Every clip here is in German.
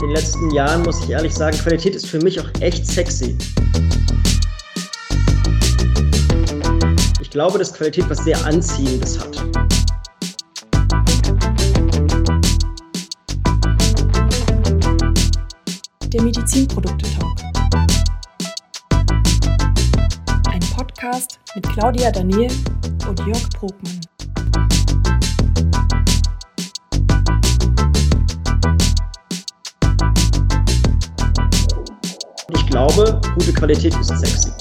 In den letzten Jahren muss ich ehrlich sagen, Qualität ist für mich auch echt sexy. Ich glaube, dass Qualität was sehr Anziehendes hat. Der Medizinprodukte-Talk. Ein Podcast mit Claudia Daniel und Jörg Brokmann. Glaube, gute Qualität ist sexy.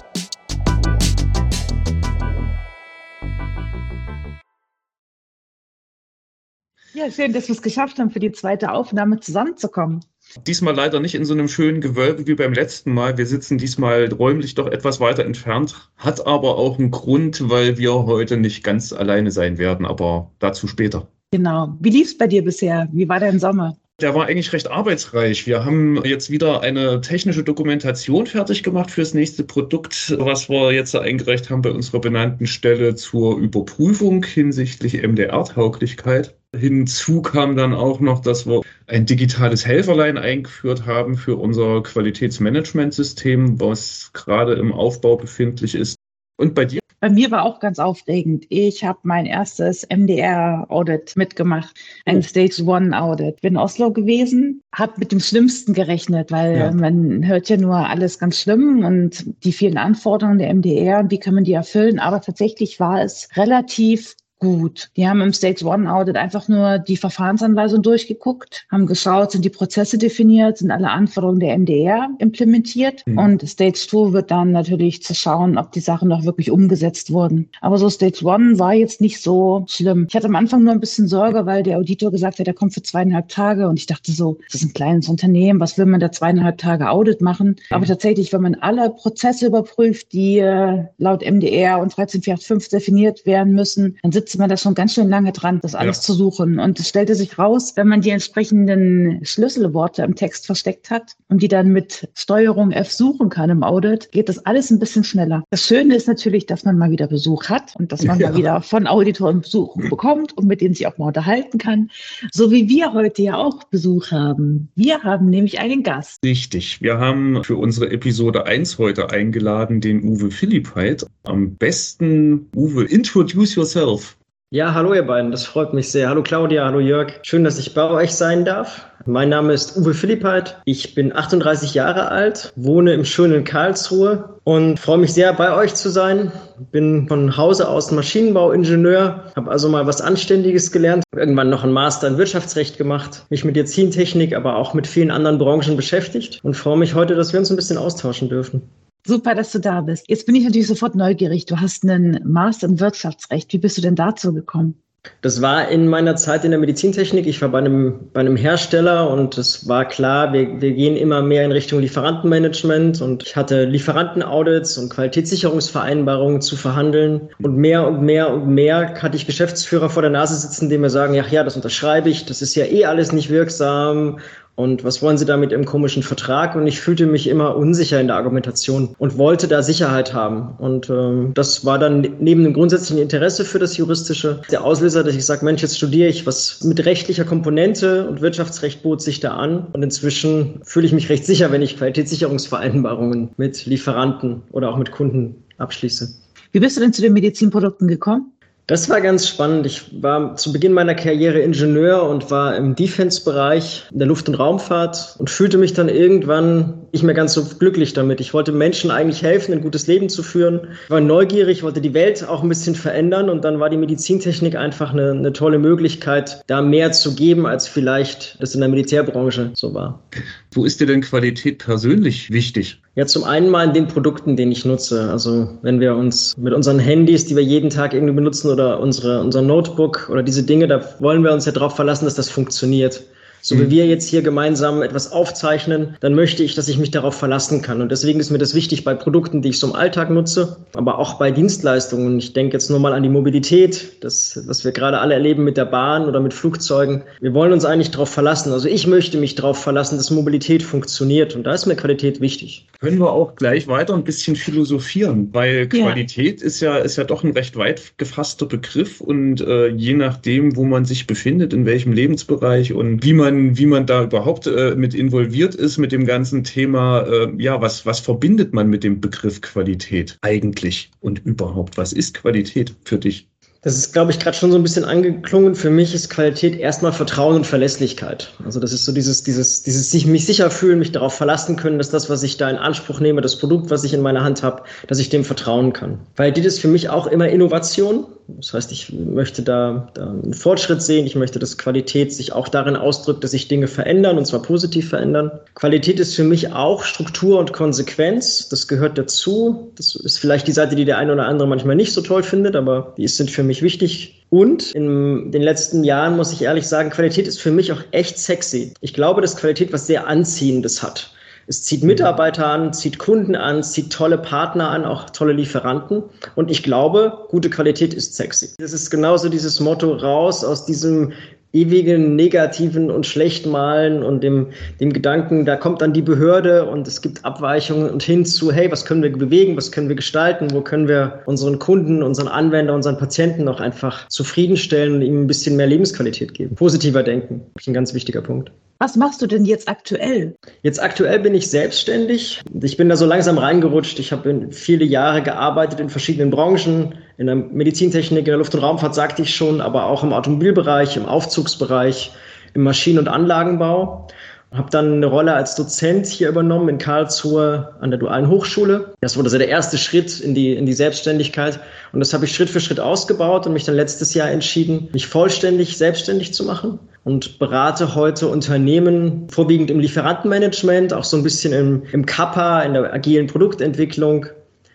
Ja, schön, dass wir es geschafft haben, für die zweite Aufnahme zusammenzukommen. Diesmal leider nicht in so einem schönen Gewölbe wie beim letzten Mal. Wir sitzen diesmal räumlich doch etwas weiter entfernt. Hat aber auch einen Grund, weil wir heute nicht ganz alleine sein werden, aber dazu später. Genau. Wie lief es bei dir bisher? Wie war dein Sommer? Der war eigentlich recht arbeitsreich. Wir haben jetzt wieder eine technische Dokumentation fertig gemacht für das nächste Produkt, was wir jetzt eingereicht haben bei unserer benannten Stelle zur Überprüfung hinsichtlich MDR-Tauglichkeit. Hinzu kam dann auch noch, dass wir ein digitales Helferlein eingeführt haben für unser Qualitätsmanagementsystem, was gerade im Aufbau befindlich ist. Und bei dir? Bei mir war auch ganz aufregend. Ich habe mein erstes MDR-Audit mitgemacht, ein oh. Stage One-Audit. Bin in Oslo gewesen, habe mit dem Schlimmsten gerechnet, weil ja. man hört ja nur alles ganz schlimm und die vielen Anforderungen der MDR und wie kann man die erfüllen. Aber tatsächlich war es relativ gut. Die haben im Stage One Audit einfach nur die Verfahrensanweisung durchgeguckt, haben geschaut, sind die Prozesse definiert, sind alle Anforderungen der MDR implementiert mhm. und Stage Two wird dann natürlich zu schauen, ob die Sachen noch wirklich umgesetzt wurden. Aber so Stage One war jetzt nicht so schlimm. Ich hatte am Anfang nur ein bisschen Sorge, weil der Auditor gesagt hat, er kommt für zweieinhalb Tage und ich dachte so, das ist ein kleines Unternehmen, was will man da zweieinhalb Tage Audit machen? Mhm. Aber tatsächlich, wenn man alle Prozesse überprüft, die äh, laut MDR und 13485 definiert werden müssen, dann sitzt sitzt man da schon ganz schön lange dran, das alles ja. zu suchen. Und es stellte sich raus, wenn man die entsprechenden Schlüsselworte im Text versteckt hat und die dann mit Steuerung F suchen kann im Audit, geht das alles ein bisschen schneller. Das Schöne ist natürlich, dass man mal wieder Besuch hat und dass man ja. mal wieder von Auditoren Besuch bekommt und mit denen sich auch mal unterhalten kann. So wie wir heute ja auch Besuch haben. Wir haben nämlich einen Gast. Richtig. Wir haben für unsere Episode 1 heute eingeladen den Uwe Philippheit. Am besten, Uwe, introduce yourself. Ja, hallo ihr beiden, das freut mich sehr. Hallo Claudia, hallo Jörg. Schön, dass ich bei euch sein darf. Mein Name ist Uwe Philippheit. Ich bin 38 Jahre alt, wohne im schönen Karlsruhe und freue mich sehr, bei euch zu sein. Bin von Hause aus Maschinenbauingenieur, habe also mal was Anständiges gelernt, irgendwann noch einen Master in Wirtschaftsrecht gemacht, mich mit Medizintechnik, aber auch mit vielen anderen Branchen beschäftigt und freue mich heute, dass wir uns ein bisschen austauschen dürfen. Super, dass du da bist. Jetzt bin ich natürlich sofort neugierig. Du hast einen Master in Wirtschaftsrecht. Wie bist du denn dazu gekommen? Das war in meiner Zeit in der Medizintechnik. Ich war bei einem, bei einem Hersteller und es war klar, wir, wir gehen immer mehr in Richtung Lieferantenmanagement und ich hatte Lieferantenaudits und Qualitätssicherungsvereinbarungen zu verhandeln und mehr und mehr und mehr hatte ich Geschäftsführer vor der Nase sitzen, die mir sagen, ja, ja, das unterschreibe ich, das ist ja eh alles nicht wirksam und was wollen Sie da mit Ihrem komischen Vertrag? Und ich fühlte mich immer unsicher in der Argumentation und wollte da Sicherheit haben. Und ähm, das war dann neben dem grundsätzlichen Interesse für das Juristische der Auslöser, dass ich sage, Mensch, jetzt studiere ich was mit rechtlicher Komponente und Wirtschaftsrecht bot sich da an. Und inzwischen fühle ich mich recht sicher, wenn ich Qualitätssicherungsvereinbarungen mit Lieferanten oder auch mit Kunden abschließe. Wie bist du denn zu den Medizinprodukten gekommen? Das war ganz spannend. Ich war zu Beginn meiner Karriere Ingenieur und war im Defense-Bereich in der Luft- und Raumfahrt und fühlte mich dann irgendwann nicht mehr ganz so glücklich damit. Ich wollte Menschen eigentlich helfen, ein gutes Leben zu führen. Ich war neugierig, wollte die Welt auch ein bisschen verändern und dann war die Medizintechnik einfach eine, eine tolle Möglichkeit, da mehr zu geben, als vielleicht das in der Militärbranche so war. Wo ist dir denn Qualität persönlich wichtig? Ja, zum einen mal in den Produkten, den ich nutze. Also wenn wir uns mit unseren Handys, die wir jeden Tag irgendwie benutzen oder unsere, unser Notebook oder diese Dinge, da wollen wir uns ja darauf verlassen, dass das funktioniert. So wie wir jetzt hier gemeinsam etwas aufzeichnen, dann möchte ich, dass ich mich darauf verlassen kann. Und deswegen ist mir das wichtig bei Produkten, die ich so im Alltag nutze, aber auch bei Dienstleistungen. Ich denke jetzt nur mal an die Mobilität, das, was wir gerade alle erleben mit der Bahn oder mit Flugzeugen. Wir wollen uns eigentlich darauf verlassen. Also ich möchte mich darauf verlassen, dass Mobilität funktioniert. Und da ist mir Qualität wichtig. Können wir auch gleich weiter ein bisschen philosophieren, weil Qualität ja. ist ja, ist ja doch ein recht weit gefasster Begriff und äh, je nachdem, wo man sich befindet, in welchem Lebensbereich und wie man man, wie man da überhaupt äh, mit involviert ist mit dem ganzen Thema. Äh, ja, was, was verbindet man mit dem Begriff Qualität eigentlich und überhaupt? Was ist Qualität für dich? Das ist, glaube ich, gerade schon so ein bisschen angeklungen. Für mich ist Qualität erstmal Vertrauen und Verlässlichkeit. Also das ist so dieses, dieses, dieses sich mich sicher fühlen, mich darauf verlassen können, dass das, was ich da in Anspruch nehme, das Produkt, was ich in meiner Hand habe, dass ich dem vertrauen kann. Qualität ist für mich auch immer Innovation. Das heißt, ich möchte da, da einen Fortschritt sehen. Ich möchte, dass Qualität sich auch darin ausdrückt, dass sich Dinge verändern und zwar positiv verändern. Qualität ist für mich auch Struktur und Konsequenz. Das gehört dazu. Das ist vielleicht die Seite, die der eine oder andere manchmal nicht so toll findet, aber die sind für mich wichtig. Und in den letzten Jahren muss ich ehrlich sagen, Qualität ist für mich auch echt sexy. Ich glaube, dass Qualität was sehr Anziehendes hat. Es zieht Mitarbeiter an, zieht Kunden an, zieht tolle Partner an, auch tolle Lieferanten. Und ich glaube, gute Qualität ist sexy. Das ist genauso dieses Motto raus aus diesem ewigen negativen und schlechtmalen und dem, dem Gedanken, da kommt dann die Behörde und es gibt Abweichungen und hin zu, hey, was können wir bewegen, was können wir gestalten, wo können wir unseren Kunden, unseren Anwender, unseren Patienten noch einfach zufriedenstellen und ihm ein bisschen mehr Lebensqualität geben. Positiver denken, ein ganz wichtiger Punkt. Was machst du denn jetzt aktuell? Jetzt aktuell bin ich selbstständig. Ich bin da so langsam reingerutscht. Ich habe viele Jahre gearbeitet in verschiedenen Branchen. In der Medizintechnik, in der Luft- und Raumfahrt sagte ich schon, aber auch im Automobilbereich, im Aufzugsbereich, im Maschinen- und Anlagenbau. Habe dann eine Rolle als Dozent hier übernommen in Karlsruhe an der Dualen Hochschule. Das wurde so der erste Schritt in die, in die Selbstständigkeit. Und das habe ich Schritt für Schritt ausgebaut und mich dann letztes Jahr entschieden, mich vollständig selbstständig zu machen und berate heute Unternehmen vorwiegend im Lieferantenmanagement, auch so ein bisschen im, im Kappa, in der agilen Produktentwicklung.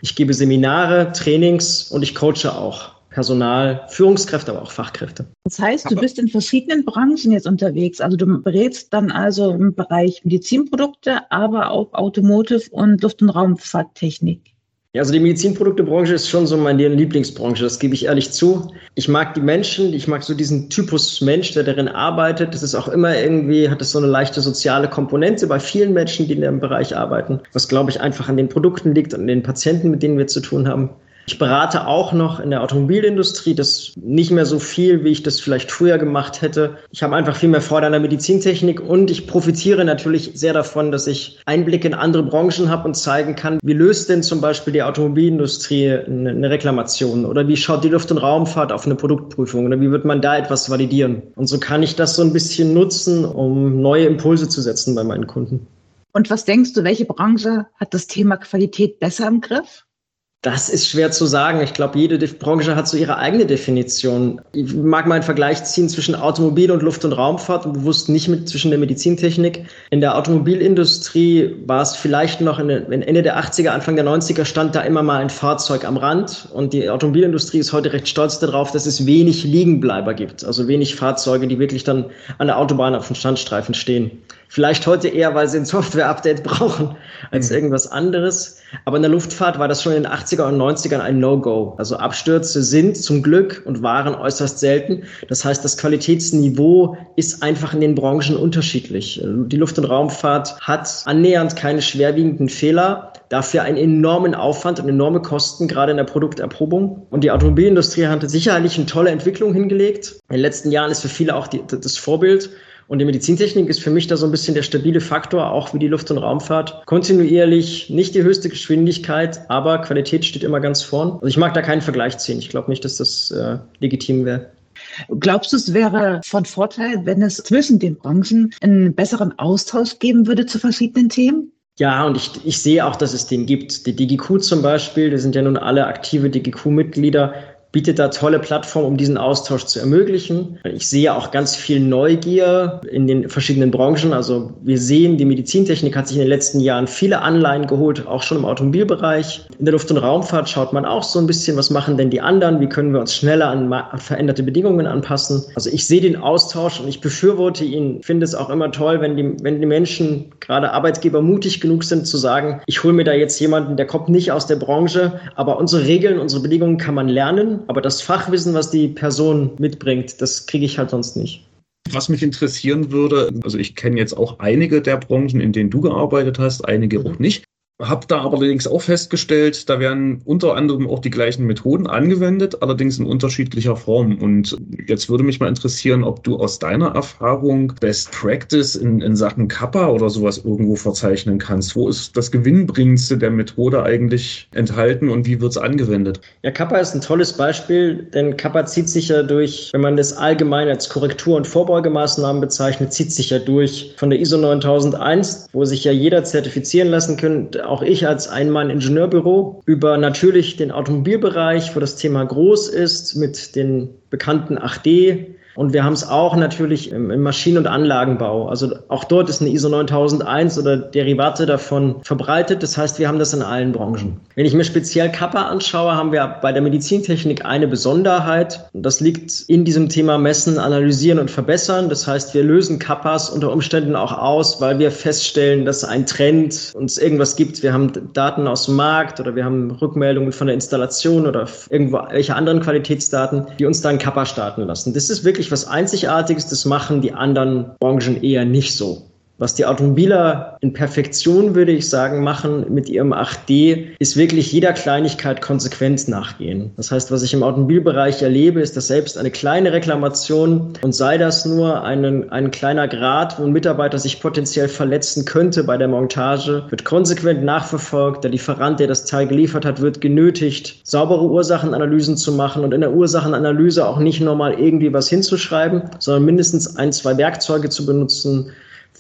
Ich gebe Seminare, Trainings und ich coache auch. Personal, Führungskräfte, aber auch Fachkräfte. Das heißt, du bist in verschiedenen Branchen jetzt unterwegs. Also du berätst dann also im Bereich Medizinprodukte, aber auch Automotive und Luft- und Raumfahrttechnik. Ja, also die Medizinproduktebranche ist schon so meine Lieblingsbranche, das gebe ich ehrlich zu. Ich mag die Menschen, ich mag so diesen Typus Mensch, der darin arbeitet. Das ist auch immer irgendwie, hat es so eine leichte soziale Komponente bei vielen Menschen, die in dem Bereich arbeiten, was glaube ich einfach an den Produkten liegt und an den Patienten, mit denen wir zu tun haben. Ich berate auch noch in der Automobilindustrie, das nicht mehr so viel, wie ich das vielleicht früher gemacht hätte. Ich habe einfach viel mehr Freude an der Medizintechnik und ich profitiere natürlich sehr davon, dass ich Einblicke in andere Branchen habe und zeigen kann, wie löst denn zum Beispiel die Automobilindustrie eine Reklamation oder wie schaut die Luft- und Raumfahrt auf eine Produktprüfung oder wie wird man da etwas validieren. Und so kann ich das so ein bisschen nutzen, um neue Impulse zu setzen bei meinen Kunden. Und was denkst du, welche Branche hat das Thema Qualität besser im Griff? Das ist schwer zu sagen. Ich glaube, jede Branche hat so ihre eigene Definition. Ich mag mal einen Vergleich ziehen zwischen Automobil und Luft- und Raumfahrt und bewusst nicht mit zwischen der Medizintechnik. In der Automobilindustrie war es vielleicht noch in, Ende der 80er, Anfang der 90er stand da immer mal ein Fahrzeug am Rand und die Automobilindustrie ist heute recht stolz darauf, dass es wenig Liegenbleiber gibt. Also wenig Fahrzeuge, die wirklich dann an der Autobahn auf den Standstreifen stehen. Vielleicht heute eher, weil sie ein Software-Update brauchen als mhm. irgendwas anderes. Aber in der Luftfahrt war das schon in den 80er und 90ern ein No-Go. Also Abstürze sind zum Glück und waren äußerst selten. Das heißt, das Qualitätsniveau ist einfach in den Branchen unterschiedlich. Die Luft- und Raumfahrt hat annähernd keine schwerwiegenden Fehler, dafür einen enormen Aufwand und enorme Kosten, gerade in der Produkterprobung. Und die Automobilindustrie hatte sicherlich eine tolle Entwicklung hingelegt. In den letzten Jahren ist für viele auch die, das Vorbild. Und die Medizintechnik ist für mich da so ein bisschen der stabile Faktor, auch wie die Luft- und Raumfahrt. Kontinuierlich, nicht die höchste Geschwindigkeit, aber Qualität steht immer ganz vorn. Also ich mag da keinen Vergleich ziehen. Ich glaube nicht, dass das äh, legitim wäre. Glaubst du, es wäre von Vorteil, wenn es zwischen den Branchen einen besseren Austausch geben würde zu verschiedenen Themen? Ja, und ich, ich sehe auch, dass es den gibt. Die DGQ zum Beispiel, die sind ja nun alle aktive DGQ-Mitglieder, bietet da tolle Plattformen, um diesen Austausch zu ermöglichen. Ich sehe auch ganz viel Neugier in den verschiedenen Branchen. Also wir sehen, die Medizintechnik hat sich in den letzten Jahren viele Anleihen geholt, auch schon im Automobilbereich. In der Luft- und Raumfahrt schaut man auch so ein bisschen, was machen denn die anderen? Wie können wir uns schneller an veränderte Bedingungen anpassen? Also ich sehe den Austausch und ich befürworte ihn. Finde es auch immer toll, wenn die, wenn die Menschen, gerade Arbeitgeber, mutig genug sind zu sagen, ich hole mir da jetzt jemanden, der kommt nicht aus der Branche, aber unsere Regeln, unsere Bedingungen kann man lernen aber das Fachwissen, was die Person mitbringt, das kriege ich halt sonst nicht. Was mich interessieren würde, also ich kenne jetzt auch einige der Branchen, in denen du gearbeitet hast, einige mhm. auch nicht. Habe da allerdings auch festgestellt, da werden unter anderem auch die gleichen Methoden angewendet, allerdings in unterschiedlicher Form. Und jetzt würde mich mal interessieren, ob du aus deiner Erfahrung Best Practice in, in Sachen Kappa oder sowas irgendwo verzeichnen kannst. Wo ist das Gewinnbringendste der Methode eigentlich enthalten und wie wird es angewendet? Ja, Kappa ist ein tolles Beispiel, denn Kappa zieht sich ja durch, wenn man das allgemein als Korrektur- und Vorbeugemaßnahmen bezeichnet, zieht sich ja durch von der ISO 9001, wo sich ja jeder zertifizieren lassen könnte, auch ich als Einmann-Ingenieurbüro, über natürlich den Automobilbereich, wo das Thema groß ist, mit den bekannten 8D, und wir haben es auch natürlich im, im Maschinen- und Anlagenbau. Also auch dort ist eine ISO 9001 oder Derivate davon verbreitet. Das heißt, wir haben das in allen Branchen. Wenn ich mir speziell Kappa anschaue, haben wir bei der Medizintechnik eine Besonderheit. Das liegt in diesem Thema Messen, Analysieren und Verbessern. Das heißt, wir lösen Kappas unter Umständen auch aus, weil wir feststellen, dass ein Trend uns irgendwas gibt. Wir haben Daten aus dem Markt oder wir haben Rückmeldungen von der Installation oder irgendwo welche anderen Qualitätsdaten, die uns dann Kappa starten lassen. Das ist wirklich wirklich was Einzigartiges, das machen die anderen Branchen eher nicht so. Was die Automobiler in Perfektion, würde ich sagen, machen mit ihrem 8D, ist wirklich jeder Kleinigkeit konsequent nachgehen. Das heißt, was ich im Automobilbereich erlebe, ist, dass selbst eine kleine Reklamation und sei das nur ein, ein kleiner Grad, wo ein Mitarbeiter sich potenziell verletzen könnte bei der Montage, wird konsequent nachverfolgt. Der Lieferant, der das Teil geliefert hat, wird genötigt, saubere Ursachenanalysen zu machen und in der Ursachenanalyse auch nicht nochmal irgendwie was hinzuschreiben, sondern mindestens ein, zwei Werkzeuge zu benutzen,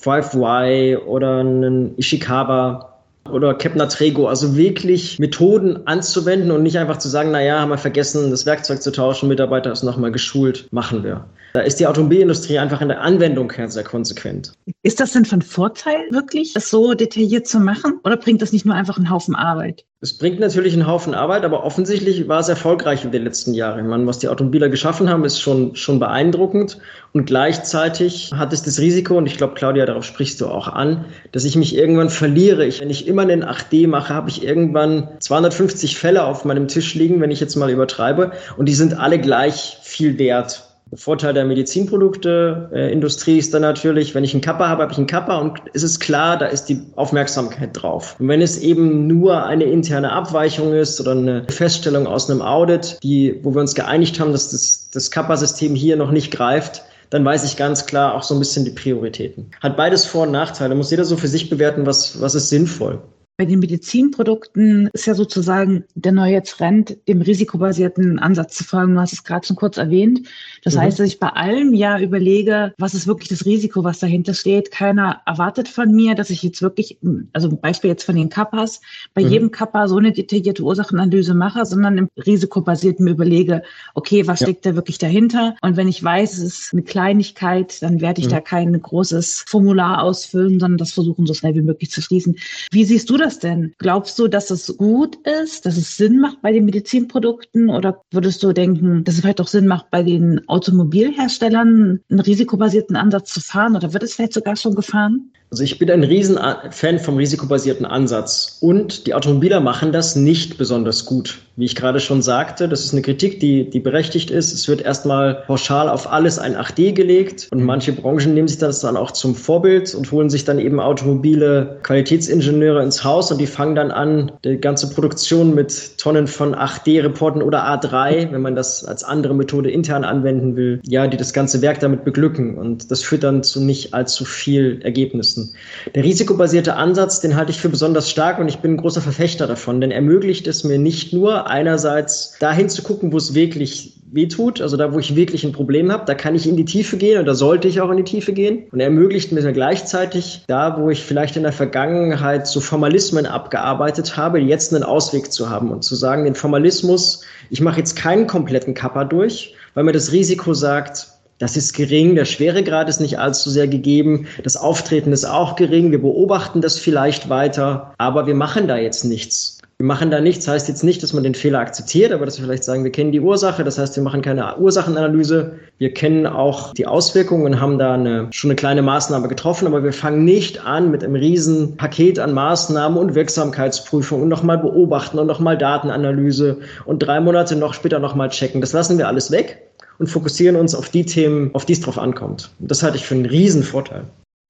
5Y oder einen Ishikawa oder Kepner Trego, also wirklich Methoden anzuwenden und nicht einfach zu sagen, naja, haben wir vergessen, das Werkzeug zu tauschen, Mitarbeiter ist nochmal geschult, machen wir. Da ist die Automobilindustrie einfach in der Anwendung her sehr konsequent. Ist das denn von Vorteil wirklich, das so detailliert zu machen? Oder bringt das nicht nur einfach einen Haufen Arbeit? Es bringt natürlich einen Haufen Arbeit, aber offensichtlich war es erfolgreich in den letzten Jahren. Ich meine, was die Automobiler geschaffen haben, ist schon, schon beeindruckend. Und gleichzeitig hat es das Risiko, und ich glaube, Claudia, darauf sprichst du auch an, dass ich mich irgendwann verliere. Ich, wenn ich immer einen 8D mache, habe ich irgendwann 250 Fälle auf meinem Tisch liegen, wenn ich jetzt mal übertreibe. Und die sind alle gleich viel wert. Vorteil der Medizinprodukte-Industrie äh, ist dann natürlich, wenn ich einen Kappa habe, habe ich einen Kappa und es ist klar, da ist die Aufmerksamkeit drauf. Und wenn es eben nur eine interne Abweichung ist oder eine Feststellung aus einem Audit, die, wo wir uns geeinigt haben, dass das, das Kappa-System hier noch nicht greift, dann weiß ich ganz klar auch so ein bisschen die Prioritäten. Hat beides Vor- und Nachteile. Muss jeder so für sich bewerten, was, was ist sinnvoll. Bei den Medizinprodukten ist ja sozusagen der neue Trend, dem risikobasierten Ansatz zu folgen. Du hast es gerade schon kurz erwähnt. Das mhm. heißt, dass ich bei allem ja überlege, was ist wirklich das Risiko, was dahinter steht. Keiner erwartet von mir, dass ich jetzt wirklich, also Beispiel jetzt von den Kappas, bei mhm. jedem Kappa so eine detaillierte Ursachenanalyse mache, sondern im risikobasierten überlege, okay, was ja. steckt da wirklich dahinter? Und wenn ich weiß, es ist eine Kleinigkeit, dann werde ich mhm. da kein großes Formular ausfüllen, sondern das versuchen, so schnell wie möglich zu schließen. Wie siehst du das denn? Glaubst du, dass es gut ist, dass es Sinn macht bei den Medizinprodukten oder würdest du denken, dass es vielleicht auch Sinn macht, bei den Automobilherstellern einen risikobasierten Ansatz zu fahren oder wird es vielleicht sogar schon gefahren? Also ich bin ein Riesenfan vom risikobasierten Ansatz. Und die Automobiler machen das nicht besonders gut. Wie ich gerade schon sagte, das ist eine Kritik, die, die berechtigt ist. Es wird erstmal pauschal auf alles ein 8D gelegt. Und manche Branchen nehmen sich das dann auch zum Vorbild und holen sich dann eben automobile Qualitätsingenieure ins Haus. Und die fangen dann an, die ganze Produktion mit Tonnen von 8D-Reporten oder A3, wenn man das als andere Methode intern anwenden will, ja, die das ganze Werk damit beglücken. Und das führt dann zu nicht allzu viel Ergebnissen nutzen. Der risikobasierte Ansatz, den halte ich für besonders stark und ich bin ein großer Verfechter davon, denn er ermöglicht es mir nicht nur einerseits dahin zu gucken, wo es wirklich wehtut, also da, wo ich wirklich ein Problem habe, da kann ich in die Tiefe gehen und da sollte ich auch in die Tiefe gehen. Und er ermöglicht mir gleichzeitig da, wo ich vielleicht in der Vergangenheit so Formalismen abgearbeitet habe, jetzt einen Ausweg zu haben und zu sagen, den Formalismus, ich mache jetzt keinen kompletten Kappa durch, weil mir das Risiko sagt, das ist gering, der Schweregrad ist nicht allzu sehr gegeben, das Auftreten ist auch gering, wir beobachten das vielleicht weiter, aber wir machen da jetzt nichts. Wir machen da nichts, heißt jetzt nicht, dass man den Fehler akzeptiert, aber dass wir vielleicht sagen, wir kennen die Ursache, das heißt, wir machen keine Ursachenanalyse, wir kennen auch die Auswirkungen und haben da eine, schon eine kleine Maßnahme getroffen, aber wir fangen nicht an mit einem riesen Paket an Maßnahmen und Wirksamkeitsprüfung und nochmal beobachten und nochmal Datenanalyse und drei Monate noch später nochmal checken. Das lassen wir alles weg und fokussieren uns auf die Themen, auf die es drauf ankommt. Und das halte ich für einen riesen Vorteil.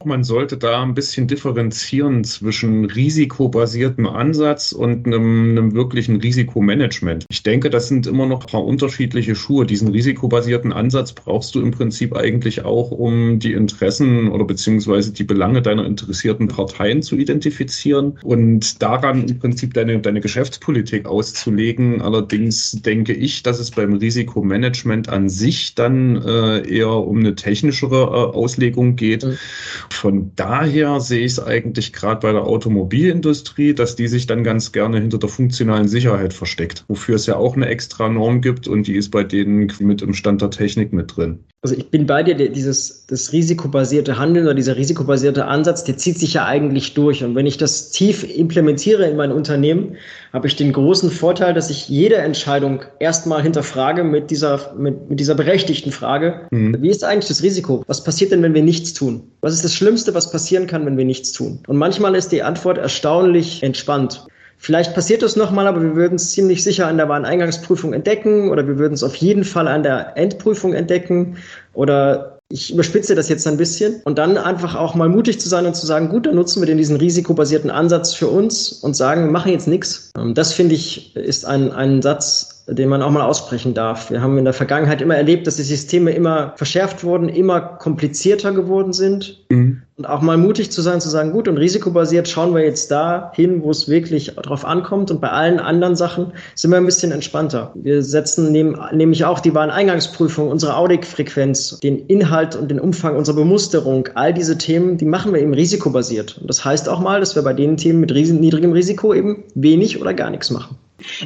Man sollte da ein bisschen differenzieren zwischen risikobasiertem Ansatz und einem, einem wirklichen Risikomanagement. Ich denke, das sind immer noch ein paar unterschiedliche Schuhe. Diesen risikobasierten Ansatz brauchst du im Prinzip eigentlich auch, um die Interessen oder beziehungsweise die Belange deiner interessierten Parteien zu identifizieren und daran im Prinzip deine, deine Geschäftspolitik auszulegen. Allerdings denke ich, dass es beim Risikomanagement an sich dann äh, eher um eine technischere äh, Auslegung geht. Von daher sehe ich es eigentlich gerade bei der Automobilindustrie, dass die sich dann ganz gerne hinter der funktionalen Sicherheit versteckt, wofür es ja auch eine extra Norm gibt und die ist bei denen mit im Stand der Technik mit drin. Also ich bin bei dir, dieses das risikobasierte Handeln oder dieser risikobasierte Ansatz, der zieht sich ja eigentlich durch. Und wenn ich das tief implementiere in mein Unternehmen, habe ich den großen Vorteil, dass ich jede Entscheidung erstmal hinterfrage mit dieser, mit, mit dieser berechtigten Frage, mhm. wie ist eigentlich das Risiko? Was passiert denn, wenn wir nichts tun? Was ist das Schlimmste, was passieren kann, wenn wir nichts tun? Und manchmal ist die Antwort erstaunlich entspannt. Vielleicht passiert das nochmal, aber wir würden es ziemlich sicher an der Wareneingangsprüfung entdecken oder wir würden es auf jeden Fall an der Endprüfung entdecken oder ich überspitze das jetzt ein bisschen und dann einfach auch mal mutig zu sein und zu sagen, gut, dann nutzen wir den diesen risikobasierten Ansatz für uns und sagen, wir machen jetzt nichts. Ähm, das finde ich ist ein, ein Satz, den man auch mal aussprechen darf. Wir haben in der Vergangenheit immer erlebt, dass die Systeme immer verschärft wurden, immer komplizierter geworden sind. Mhm. Und auch mal mutig zu sein, zu sagen, gut, und risikobasiert schauen wir jetzt da hin, wo es wirklich drauf ankommt. Und bei allen anderen Sachen sind wir ein bisschen entspannter. Wir setzen nämlich auch die Wareneingangsprüfung, unsere Audikfrequenz, den Inhalt und den Umfang unserer Bemusterung, all diese Themen, die machen wir eben risikobasiert. Und das heißt auch mal, dass wir bei den Themen mit niedrigem Risiko eben wenig oder gar nichts machen.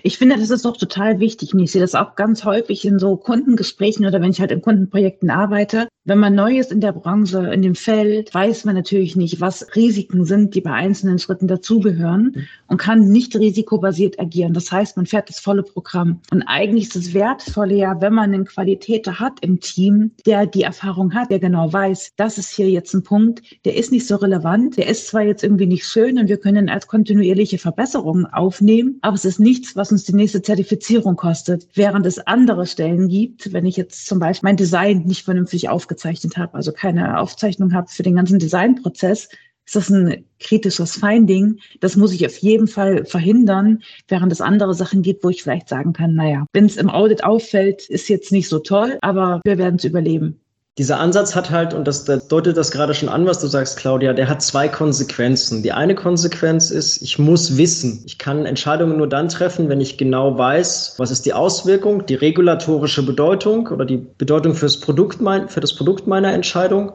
Ich finde, das ist doch total wichtig. Und ich sehe das auch ganz häufig in so Kundengesprächen oder wenn ich halt in Kundenprojekten arbeite. Wenn man neu ist in der Branche, in dem Feld, weiß man natürlich nicht, was Risiken sind, die bei einzelnen Schritten dazugehören und kann nicht risikobasiert agieren. Das heißt, man fährt das volle Programm. Und eigentlich ist das Wertvolle ja, wenn man einen Qualitäter hat im Team, der die Erfahrung hat, der genau weiß, das ist hier jetzt ein Punkt, der ist nicht so relevant, der ist zwar jetzt irgendwie nicht schön und wir können als kontinuierliche Verbesserungen aufnehmen, aber es ist nichts, was uns die nächste Zertifizierung kostet. Während es andere Stellen gibt, wenn ich jetzt zum Beispiel mein Design nicht vernünftig aufgezeichnet habe, also keine Aufzeichnung habe für den ganzen Designprozess, ist das ein kritisches Finding. Das muss ich auf jeden Fall verhindern, während es andere Sachen gibt, wo ich vielleicht sagen kann, naja, wenn es im Audit auffällt, ist jetzt nicht so toll, aber wir werden es überleben. Dieser Ansatz hat halt, und das, deutet das gerade schon an, was du sagst, Claudia, der hat zwei Konsequenzen. Die eine Konsequenz ist, ich muss wissen. Ich kann Entscheidungen nur dann treffen, wenn ich genau weiß, was ist die Auswirkung, die regulatorische Bedeutung oder die Bedeutung fürs Produkt mein, für das Produkt meiner Entscheidung.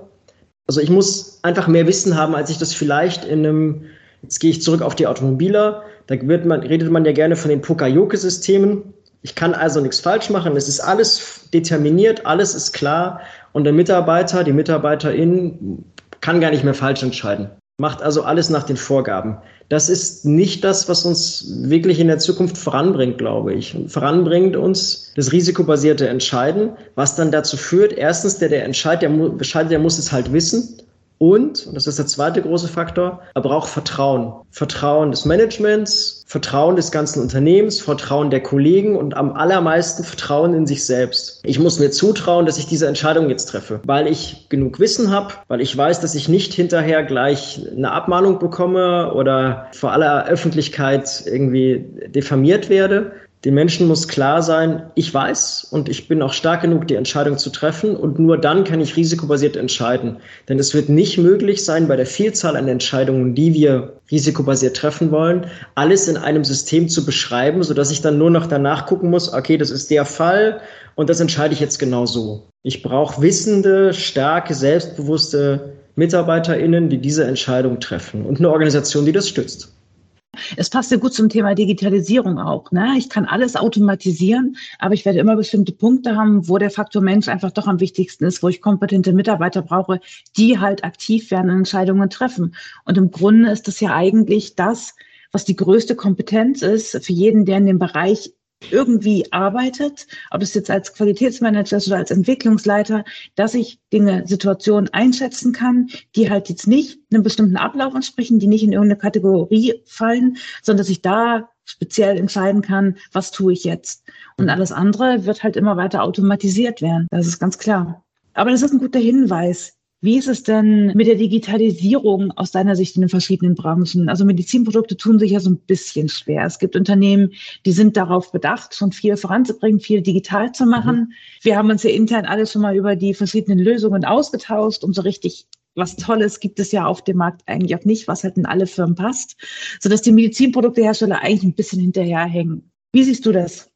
Also ich muss einfach mehr Wissen haben, als ich das vielleicht in einem, jetzt gehe ich zurück auf die Automobiler, da wird man, redet man ja gerne von den Pokayoke-Systemen. Ich kann also nichts falsch machen. Es ist alles determiniert, alles ist klar. Und der Mitarbeiter, die Mitarbeiterin kann gar nicht mehr falsch entscheiden. Macht also alles nach den Vorgaben. Das ist nicht das, was uns wirklich in der Zukunft voranbringt, glaube ich. Voranbringt uns das risikobasierte Entscheiden, was dann dazu führt, erstens, der, der entscheidet, der, der muss es halt wissen. Und, und das ist der zweite große Faktor, er braucht Vertrauen. Vertrauen des Managements, Vertrauen des ganzen Unternehmens, Vertrauen der Kollegen und am allermeisten Vertrauen in sich selbst. Ich muss mir zutrauen, dass ich diese Entscheidung jetzt treffe, weil ich genug Wissen habe, weil ich weiß, dass ich nicht hinterher gleich eine Abmahnung bekomme oder vor aller Öffentlichkeit irgendwie diffamiert werde, den Menschen muss klar sein, ich weiß und ich bin auch stark genug, die Entscheidung zu treffen und nur dann kann ich risikobasiert entscheiden. Denn es wird nicht möglich sein, bei der Vielzahl an Entscheidungen, die wir risikobasiert treffen wollen, alles in einem System zu beschreiben, sodass ich dann nur noch danach gucken muss, okay, das ist der Fall und das entscheide ich jetzt genau so. Ich brauche wissende, starke, selbstbewusste MitarbeiterInnen, die diese Entscheidung treffen und eine Organisation, die das stützt. Es passt ja gut zum Thema Digitalisierung auch. Ne? Ich kann alles automatisieren, aber ich werde immer bestimmte Punkte haben, wo der Faktor Mensch einfach doch am wichtigsten ist, wo ich kompetente Mitarbeiter brauche, die halt aktiv werden und Entscheidungen treffen. Und im Grunde ist das ja eigentlich das, was die größte Kompetenz ist für jeden, der in dem Bereich irgendwie arbeitet, ob es jetzt als Qualitätsmanager ist oder als Entwicklungsleiter, dass ich Dinge, Situationen einschätzen kann, die halt jetzt nicht einem bestimmten Ablauf entsprechen, die nicht in irgendeine Kategorie fallen, sondern dass ich da speziell entscheiden kann, was tue ich jetzt. Und alles andere wird halt immer weiter automatisiert werden. Das ist ganz klar. Aber das ist ein guter Hinweis. Wie ist es denn mit der Digitalisierung aus deiner Sicht in den verschiedenen Branchen? Also Medizinprodukte tun sich ja so ein bisschen schwer. Es gibt Unternehmen, die sind darauf bedacht, schon viel voranzubringen, viel digital zu machen. Mhm. Wir haben uns ja intern alle schon mal über die verschiedenen Lösungen ausgetauscht, um so richtig was Tolles gibt es ja auf dem Markt eigentlich auch nicht, was halt in alle Firmen passt, sodass die Medizinproduktehersteller eigentlich ein bisschen hinterherhängen. Wie siehst du das?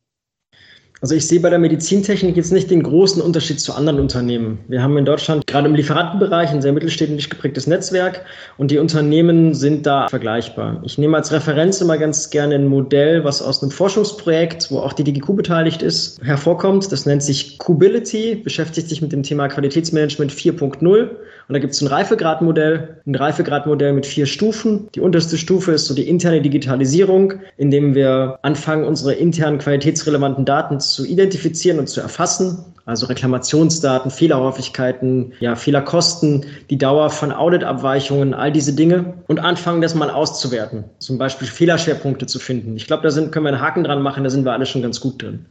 Also ich sehe bei der Medizintechnik jetzt nicht den großen Unterschied zu anderen Unternehmen. Wir haben in Deutschland gerade im Lieferantenbereich ein sehr mittelständlich geprägtes Netzwerk und die Unternehmen sind da vergleichbar. Ich nehme als Referenz immer ganz gerne ein Modell, was aus einem Forschungsprojekt, wo auch die DGQ beteiligt ist, hervorkommt. Das nennt sich Qbility, beschäftigt sich mit dem Thema Qualitätsmanagement 4.0 und da gibt es ein Reifegradmodell, ein Reifegradmodell mit vier Stufen. Die unterste Stufe ist so die interne Digitalisierung, indem wir anfangen, unsere internen qualitätsrelevanten Daten zu identifizieren und zu erfassen. Also Reklamationsdaten, Fehlerhäufigkeiten, ja, Fehlerkosten, die Dauer von Auditabweichungen, all diese Dinge und anfangen, das mal auszuwerten. Zum Beispiel Fehlerschwerpunkte zu finden. Ich glaube, da sind, können wir einen Haken dran machen, da sind wir alle schon ganz gut drin.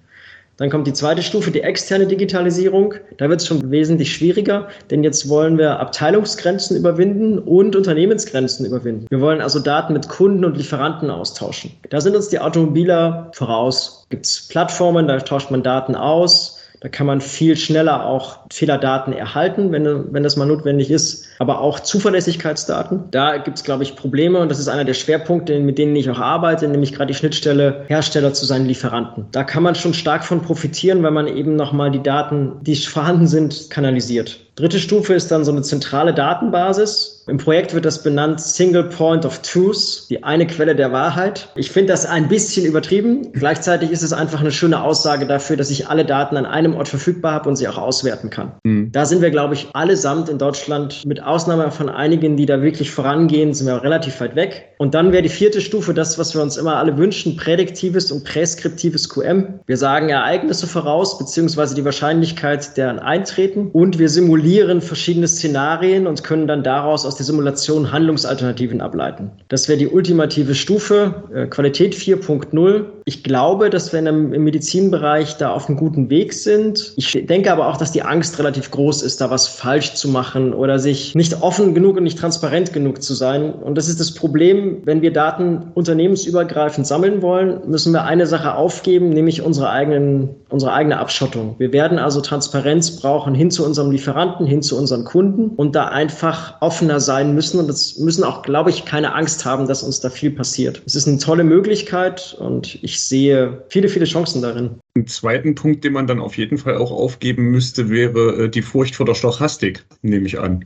Dann kommt die zweite Stufe, die externe Digitalisierung. Da wird es schon wesentlich schwieriger, denn jetzt wollen wir Abteilungsgrenzen überwinden und Unternehmensgrenzen überwinden. Wir wollen also Daten mit Kunden und Lieferanten austauschen. Da sind uns die Automobiler voraus. Gibt es Plattformen, da tauscht man Daten aus. Da kann man viel schneller auch Fehlerdaten erhalten, wenn, wenn das mal notwendig ist, aber auch Zuverlässigkeitsdaten. Da gibt es, glaube ich, Probleme und das ist einer der Schwerpunkte, mit denen ich auch arbeite, nämlich gerade die Schnittstelle Hersteller zu seinen Lieferanten. Da kann man schon stark von profitieren, weil man eben nochmal die Daten, die vorhanden sind, kanalisiert. Dritte Stufe ist dann so eine zentrale Datenbasis. Im Projekt wird das benannt Single Point of Truth, die eine Quelle der Wahrheit. Ich finde das ein bisschen übertrieben. Gleichzeitig ist es einfach eine schöne Aussage dafür, dass ich alle Daten an einem Ort verfügbar habe und sie auch auswerten kann. Mhm. Da sind wir, glaube ich, allesamt in Deutschland, mit Ausnahme von einigen, die da wirklich vorangehen, sind wir relativ weit weg. Und dann wäre die vierte Stufe das, was wir uns immer alle wünschen, prädiktives und präskriptives QM. Wir sagen Ereignisse voraus, beziehungsweise die Wahrscheinlichkeit deren Eintreten und wir simulieren simulieren verschiedene Szenarien und können dann daraus aus der Simulation Handlungsalternativen ableiten. Das wäre die ultimative Stufe, äh, Qualität 4.0. Ich glaube, dass wir im Medizinbereich da auf einem guten Weg sind. Ich denke aber auch, dass die Angst relativ groß ist, da was falsch zu machen oder sich nicht offen genug und nicht transparent genug zu sein. Und das ist das Problem, wenn wir Daten unternehmensübergreifend sammeln wollen, müssen wir eine Sache aufgeben, nämlich unsere, eigenen, unsere eigene Abschottung. Wir werden also Transparenz brauchen hin zu unserem Lieferanten Lieferanten hin zu unseren Kunden und da einfach offener sein müssen und es müssen auch, glaube ich, keine Angst haben, dass uns da viel passiert. Es ist eine tolle Möglichkeit und ich sehe viele, viele Chancen darin. Ein zweiten Punkt, den man dann auf jeden Fall auch aufgeben müsste, wäre äh, die Furcht vor der Stochastik, nehme ich an.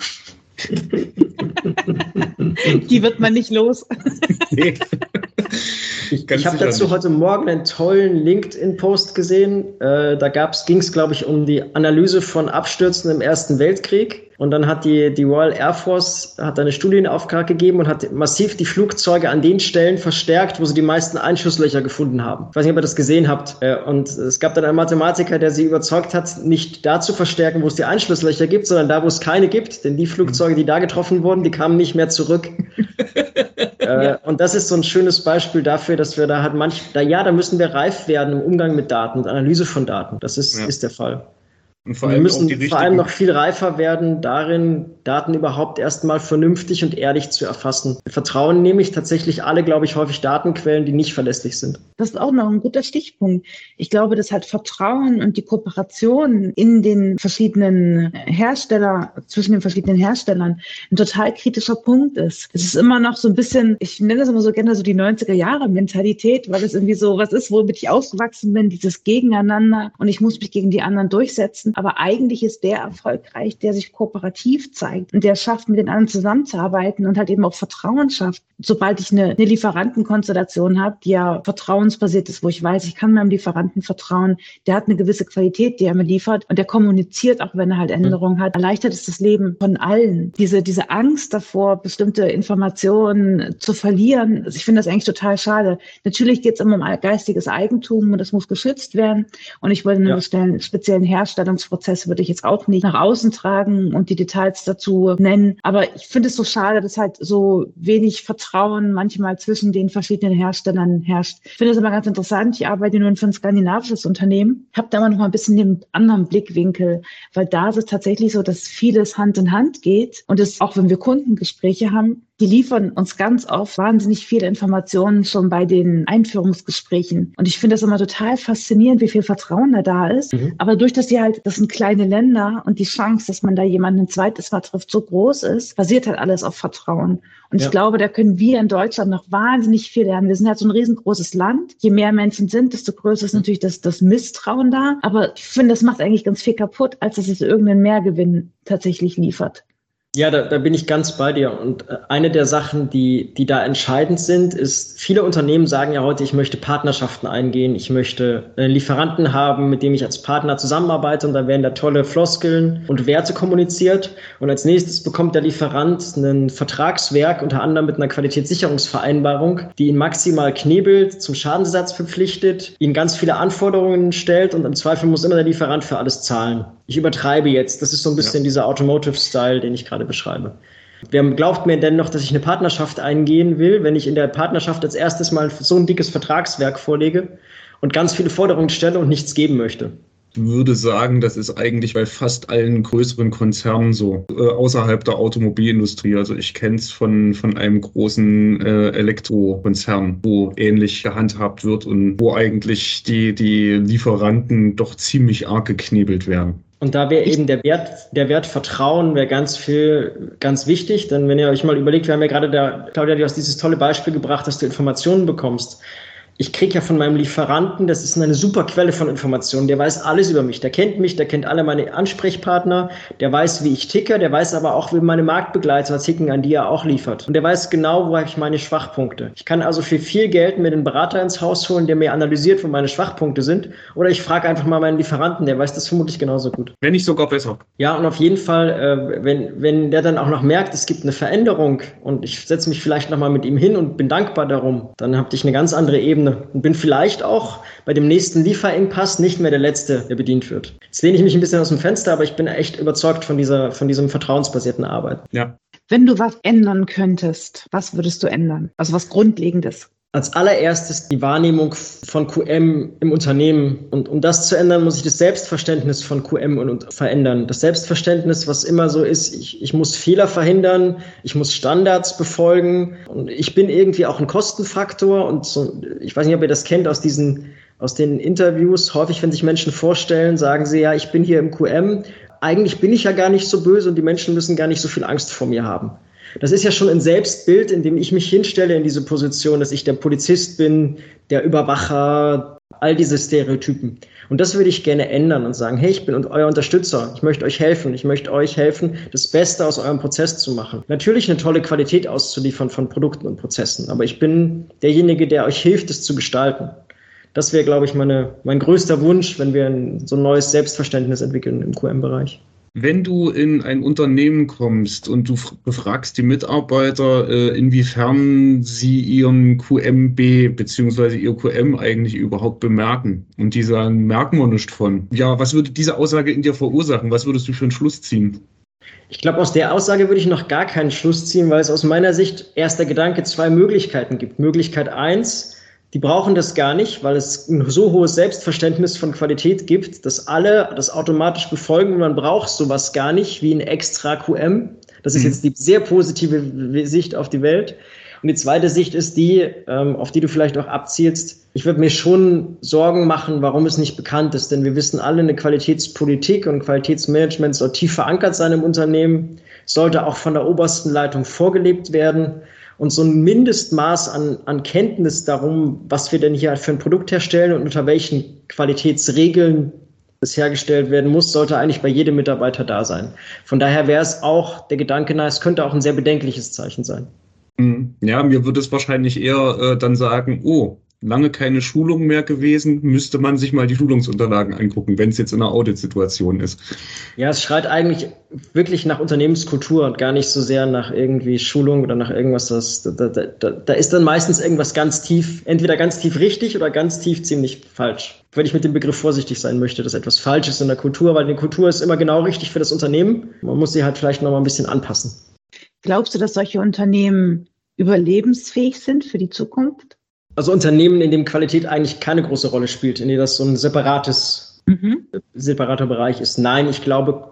Die wird man nicht los. Nee. Ich, ich habe dazu nicht. heute Morgen einen tollen LinkedIn-Post gesehen. Äh, da ging es, glaube ich, um die Analyse von Abstürzen im Ersten Weltkrieg. Und dann hat die, die Royal Air Force hat eine Studie in Auftrag gegeben und hat massiv die Flugzeuge an den Stellen verstärkt, wo sie die meisten Einschusslöcher gefunden haben. Ich weiß nicht, ob ihr das gesehen habt. Äh, und es gab dann einen Mathematiker, der sie überzeugt hat, nicht da zu verstärken, wo es die Einschusslöcher gibt, sondern da, wo es keine gibt. Denn die Flugzeuge, die da getroffen wurden, die kamen nicht mehr zurück. äh, und das ist so ein schönes Beispiel dafür, dass wir da halt manch, da ja, da müssen wir reif werden im Umgang mit Daten und Analyse von Daten. Das ist, ja. ist der Fall. Und vor allem wir müssen vor allem noch viel reifer werden darin, Daten überhaupt erstmal vernünftig und ehrlich zu erfassen. Vertrauen nämlich tatsächlich alle, glaube ich, häufig Datenquellen, die nicht verlässlich sind. Das ist auch noch ein guter Stichpunkt. Ich glaube, dass halt Vertrauen und die Kooperation in den verschiedenen Hersteller, zwischen den verschiedenen Herstellern ein total kritischer Punkt ist. Es ist immer noch so ein bisschen, ich nenne das immer so gerne so die 90er Jahre Mentalität, weil es irgendwie so was ist, womit ich ausgewachsen bin, dieses Gegeneinander und ich muss mich gegen die anderen durchsetzen. Aber eigentlich ist der erfolgreich, der sich kooperativ zeigt und der schafft, mit den anderen zusammenzuarbeiten und halt eben auch Vertrauen schafft. Sobald ich eine, eine Lieferantenkonstellation habe, die ja vertrauensbasiert ist, wo ich weiß, ich kann meinem Lieferanten vertrauen, der hat eine gewisse Qualität, die er mir liefert und der kommuniziert auch, wenn er halt Änderungen hat, erleichtert es das Leben von allen. Diese, diese Angst davor, bestimmte Informationen zu verlieren, also ich finde das eigentlich total schade. Natürlich geht es immer um geistiges Eigentum und das muss geschützt werden. Und ich wollte nur ja. einen speziellen Herstellungs Fertigungsprozess würde ich jetzt auch nicht nach außen tragen und die Details dazu nennen. Aber ich finde es so schade, dass halt so wenig Vertrauen manchmal zwischen den verschiedenen Herstellern herrscht. Ich finde es immer ganz interessant. Ich arbeite nun für ein skandinavisches Unternehmen, habe da immer noch mal ein bisschen den anderen Blickwinkel, weil da ist es tatsächlich so, dass vieles Hand in Hand geht und es auch, wenn wir Kundengespräche haben, die liefern uns ganz oft wahnsinnig viele Informationen schon bei den Einführungsgesprächen. Und ich finde das immer total faszinierend, wie viel Vertrauen da da ist. Mhm. Aber durch das sie halt, das sind kleine Länder und die Chance, dass man da jemanden ein zweites Mal trifft, so groß ist, basiert halt alles auf Vertrauen. Und ja. ich glaube, da können wir in Deutschland noch wahnsinnig viel lernen. Wir sind halt so ein riesengroßes Land. Je mehr Menschen sind, desto größer ist natürlich das, das Misstrauen da. Aber ich finde, das macht eigentlich ganz viel kaputt, als dass es irgendeinen Mehrgewinn tatsächlich liefert. Ja, da, da bin ich ganz bei dir. Und äh, eine der Sachen, die, die da entscheidend sind, ist, viele Unternehmen sagen ja heute, ich möchte Partnerschaften eingehen, ich möchte einen Lieferanten haben, mit dem ich als Partner zusammenarbeite und da werden da tolle Floskeln und Werte kommuniziert. Und als nächstes bekommt der Lieferant ein Vertragswerk, unter anderem mit einer Qualitätssicherungsvereinbarung, die ihn maximal knebelt, zum Schadensersatz verpflichtet, ihn ganz viele Anforderungen stellt und im Zweifel muss immer der Lieferant für alles zahlen. Ich übertreibe jetzt. Das ist so ein bisschen ja. dieser Automotive-Style, den ich gerade beschreibe. Wer glaubt mir denn noch, dass ich eine Partnerschaft eingehen will, wenn ich in der Partnerschaft als erstes mal so ein dickes Vertragswerk vorlege und ganz viele Forderungen stelle und nichts geben möchte? Ich würde sagen, das ist eigentlich bei fast allen größeren Konzernen so, äh, außerhalb der Automobilindustrie. Also ich kenne es von, von einem großen äh, Elektrokonzern, wo ähnlich gehandhabt wird und wo eigentlich die, die Lieferanten doch ziemlich arg geknebelt werden. Und da wäre eben der Wert, der Wert Vertrauen wäre ganz viel, ganz wichtig. Denn wenn ihr euch mal überlegt, wir haben ja gerade da, Claudia, du hast dieses tolle Beispiel gebracht, dass du Informationen bekommst ich kriege ja von meinem Lieferanten, das ist eine super Quelle von Informationen, der weiß alles über mich, der kennt mich, der kennt alle meine Ansprechpartner, der weiß, wie ich ticke, der weiß aber auch, wie meine Marktbegleiter ticken, an die er auch liefert. Und der weiß genau, wo habe ich meine Schwachpunkte. Ich kann also für viel Geld mir den Berater ins Haus holen, der mir analysiert, wo meine Schwachpunkte sind. Oder ich frage einfach mal meinen Lieferanten, der weiß das vermutlich genauso gut. Wenn nicht sogar besser. Ja, und auf jeden Fall, äh, wenn, wenn der dann auch noch merkt, es gibt eine Veränderung und ich setze mich vielleicht nochmal mit ihm hin und bin dankbar darum, dann habe ich eine ganz andere Ebene Und bin vielleicht auch bei dem nächsten Lieferengpass nicht mehr der Letzte, der bedient wird. Jetzt lehne ich mich ein bisschen aus dem Fenster, aber ich bin echt überzeugt von dieser, von diesem vertrauensbasierten Arbeit. Ja. Wenn du was ändern könntest, was würdest du ändern? Also was Grundlegendes? Als allererstes die Wahrnehmung von QM im Unternehmen. Und um das zu ändern, muss ich das Selbstverständnis von QM verändern. Das Selbstverständnis, was immer so ist, ich, ich muss Fehler verhindern, ich muss Standards befolgen und ich bin irgendwie auch ein Kostenfaktor. Und so, ich weiß nicht, ob ihr das kennt aus diesen aus den Interviews. Häufig, wenn sich Menschen vorstellen, sagen sie, ja, ich bin hier im QM. Eigentlich bin ich ja gar nicht so böse und die Menschen müssen gar nicht so viel Angst vor mir haben. Das ist ja schon ein Selbstbild, in dem ich mich hinstelle in diese Position, dass ich der Polizist bin, der Überwacher, all diese Stereotypen. Und das würde ich gerne ändern und sagen, hey, ich bin euer Unterstützer, ich möchte euch helfen, ich möchte euch helfen, das Beste aus eurem Prozess zu machen. Natürlich eine tolle Qualität auszuliefern von Produkten und Prozessen, aber ich bin derjenige, der euch hilft, es zu gestalten. Das wäre, glaube ich, meine, mein größter Wunsch, wenn wir ein, so ein neues Selbstverständnis entwickeln im QM-Bereich. Wenn du in ein Unternehmen kommst und du befragst die Mitarbeiter, äh, inwiefern sie ihren QMB bzw. ihr QM eigentlich überhaupt bemerken und die sagen, merken wir nicht von. Ja, was würde diese Aussage in dir verursachen? Was würdest du für einen Schluss ziehen? Ich glaube, aus der Aussage würde ich noch gar keinen Schluss ziehen, weil es aus meiner Sicht erster Gedanke zwei Möglichkeiten gibt. Möglichkeit eins, die brauchen das gar nicht, weil es ein so hohes Selbstverständnis von Qualität gibt, dass alle das automatisch befolgen und man braucht sowas gar nicht wie ein extra QM. Das ist mhm. jetzt die sehr positive Sicht auf die Welt. Und die zweite Sicht ist die, ähm, auf die du vielleicht auch abzielst. Ich würde mir schon Sorgen machen, warum es nicht bekannt ist. Denn wir wissen alle, eine Qualitätspolitik und Qualitätsmanagement soll tief verankert sein im Unternehmen, sollte auch von der obersten Leitung vorgelebt werden. Und so ein Mindestmaß an, an Kenntnis darum, was wir denn hier für ein Produkt herstellen und unter welchen Qualitätsregeln es hergestellt werden muss, sollte eigentlich bei jedem Mitarbeiter da sein. Von daher wäre es auch der Gedanke, na, es könnte auch ein sehr bedenkliches Zeichen sein. Mhm. Ja, mir würde es wahrscheinlich eher äh, dann sagen, oh, lange keine Schulung mehr gewesen, müsste man sich mal die Schulungsunterlagen angucken, wenn es jetzt in einer Auditsituation ist. Ja, es schreit eigentlich wirklich nach Unternehmenskultur und gar nicht so sehr nach irgendwie Schulung oder nach irgendwas. Das, da, da, da, da ist dann meistens irgendwas ganz tief, entweder ganz tief richtig oder ganz tief ziemlich falsch. Wenn ich mit dem Begriff vorsichtig sein möchte, dass etwas falsch ist in der Kultur, weil die Kultur ist immer genau richtig für das Unternehmen. Man muss sie halt vielleicht noch mal ein bisschen anpassen. Glaubst du, dass solche Unternehmen überlebensfähig sind für die Zukunft? Also Unternehmen, in dem Qualität eigentlich keine große Rolle spielt, in dem das so ein separates, mhm. separater Bereich ist. Nein, ich glaube,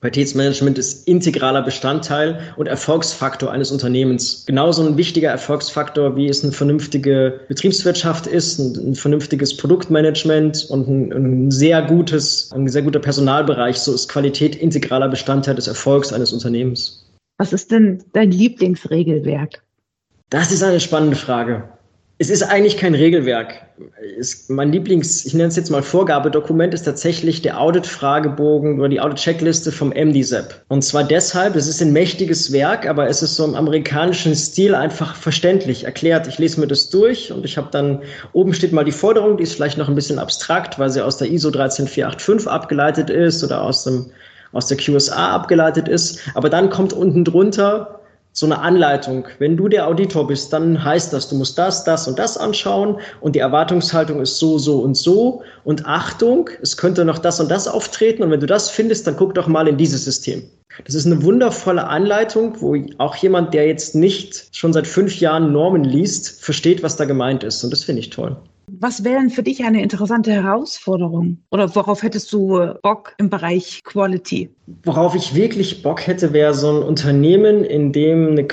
Qualitätsmanagement ist integraler Bestandteil und Erfolgsfaktor eines Unternehmens. Genauso ein wichtiger Erfolgsfaktor, wie es eine vernünftige Betriebswirtschaft ist, ein, ein vernünftiges Produktmanagement und ein, ein, sehr gutes, ein sehr guter Personalbereich. So ist Qualität integraler Bestandteil des Erfolgs eines Unternehmens. Was ist denn dein Lieblingsregelwerk? Das ist eine spannende Frage. Es ist eigentlich kein Regelwerk. Es, mein Lieblings, ich nenne es jetzt mal Vorgabedokument, ist tatsächlich der Audit-Fragebogen oder die Audit-Checkliste vom MDSEP. Und zwar deshalb, es ist ein mächtiges Werk, aber es ist so im amerikanischen Stil einfach verständlich erklärt. Ich lese mir das durch und ich habe dann, oben steht mal die Forderung, die ist vielleicht noch ein bisschen abstrakt, weil sie aus der ISO 13485 abgeleitet ist oder aus dem aus der QSA abgeleitet ist. Aber dann kommt unten drunter so eine Anleitung. Wenn du der Auditor bist, dann heißt das, du musst das, das und das anschauen und die Erwartungshaltung ist so, so und so. Und Achtung, es könnte noch das und das auftreten und wenn du das findest, dann guck doch mal in dieses System. Das ist eine wundervolle Anleitung, wo auch jemand, der jetzt nicht schon seit fünf Jahren Normen liest, versteht, was da gemeint ist. Und das finde ich toll. Was wäre denn für dich eine interessante Herausforderung? Oder worauf hättest du Bock im Bereich Quality? Worauf ich wirklich Bock hätte, wäre so ein Unternehmen, in dem eine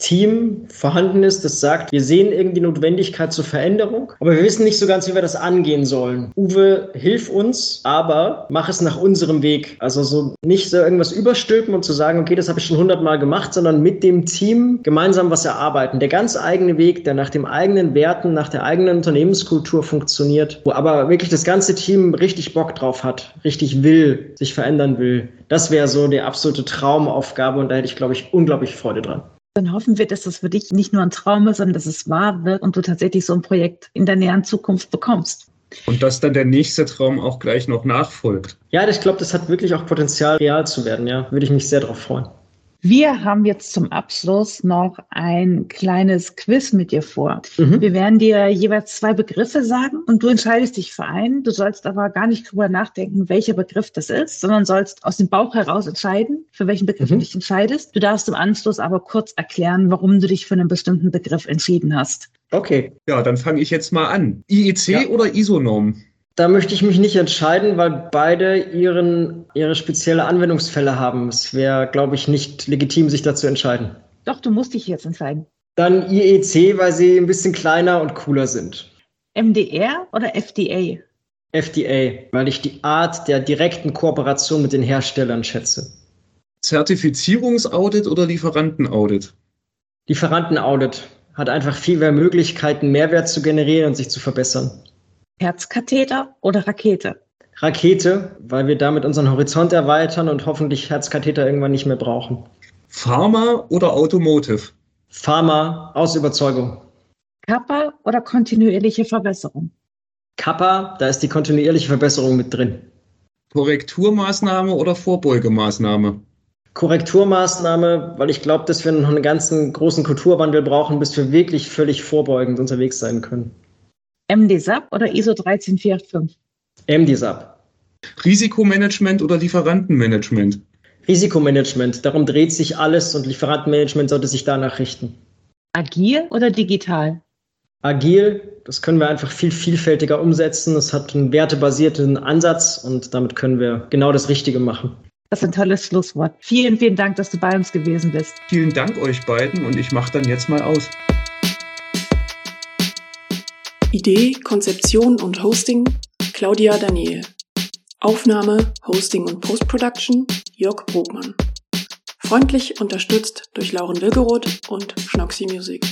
Qualitätsteam vorhanden ist, das sagt, wir sehen irgendwie Notwendigkeit zur Veränderung, aber wir wissen nicht so ganz, wie wir das angehen sollen. Uwe, hilf uns, aber mach es nach unserem Weg. Also so nicht so irgendwas überstülpen und zu sagen, okay, das habe ich schon hundertmal gemacht, sondern mit dem Team gemeinsam was erarbeiten. Der ganz eigene Weg, der nach den eigenen Werten, nach der eigenen Unternehmenskultur funktioniert, wo aber wirklich das ganze Team richtig Bock drauf hat, richtig will, sich verändern will. Das wäre so die absolute Traumaufgabe und da hätte ich, glaube ich, unglaublich Freude dran. Dann hoffen wir, dass das für dich nicht nur ein Traum ist, sondern dass es wahr wird und du tatsächlich so ein Projekt in der näheren Zukunft bekommst. Und dass dann der nächste Traum auch gleich noch nachfolgt. Ja, ich glaube, das hat wirklich auch Potenzial, real zu werden. Ja, würde ich mich sehr darauf freuen. Wir haben jetzt zum Abschluss noch ein kleines Quiz mit dir vor. Mhm. Wir werden dir jeweils zwei Begriffe sagen und du entscheidest dich für einen. Du sollst aber gar nicht drüber nachdenken, welcher Begriff das ist, sondern sollst aus dem Bauch heraus entscheiden, für welchen Begriff mhm. du dich entscheidest. Du darfst im Anschluss aber kurz erklären, warum du dich für einen bestimmten Begriff entschieden hast. Okay. Ja, dann fange ich jetzt mal an. IEC ja. oder ISO-Norm? Da möchte ich mich nicht entscheiden, weil beide ihren, ihre spezielle Anwendungsfälle haben. Es wäre, glaube ich, nicht legitim, sich dazu entscheiden. Doch, du musst dich jetzt entscheiden. Dann IEC, weil sie ein bisschen kleiner und cooler sind. MDR oder FDA? FDA, weil ich die Art der direkten Kooperation mit den Herstellern schätze. Zertifizierungsaudit oder Lieferantenaudit? Lieferantenaudit hat einfach viel mehr Möglichkeiten, Mehrwert zu generieren und sich zu verbessern. Herzkatheter oder Rakete? Rakete, weil wir damit unseren Horizont erweitern und hoffentlich Herzkatheter irgendwann nicht mehr brauchen. Pharma oder Automotive? Pharma aus Überzeugung. Kappa oder kontinuierliche Verbesserung? Kappa, da ist die kontinuierliche Verbesserung mit drin. Korrekturmaßnahme oder Vorbeugemaßnahme? Korrekturmaßnahme, weil ich glaube, dass wir noch einen ganzen großen Kulturwandel brauchen, bis wir wirklich völlig vorbeugend unterwegs sein können. MDSAP oder ISO 13485? MDSAP. Risikomanagement oder Lieferantenmanagement? Risikomanagement. Darum dreht sich alles und Lieferantenmanagement sollte sich danach richten. Agil oder digital? Agil, das können wir einfach viel vielfältiger umsetzen. Es hat einen wertebasierten Ansatz und damit können wir genau das Richtige machen. Das ist ein tolles Schlusswort. Vielen, vielen Dank, dass du bei uns gewesen bist. Vielen Dank euch beiden und ich mache dann jetzt mal aus. Idee, Konzeption und Hosting Claudia Daniel. Aufnahme, Hosting und Postproduction Jörg Brogmann. Freundlich unterstützt durch Lauren Wilgeroth und Schnoxy Music.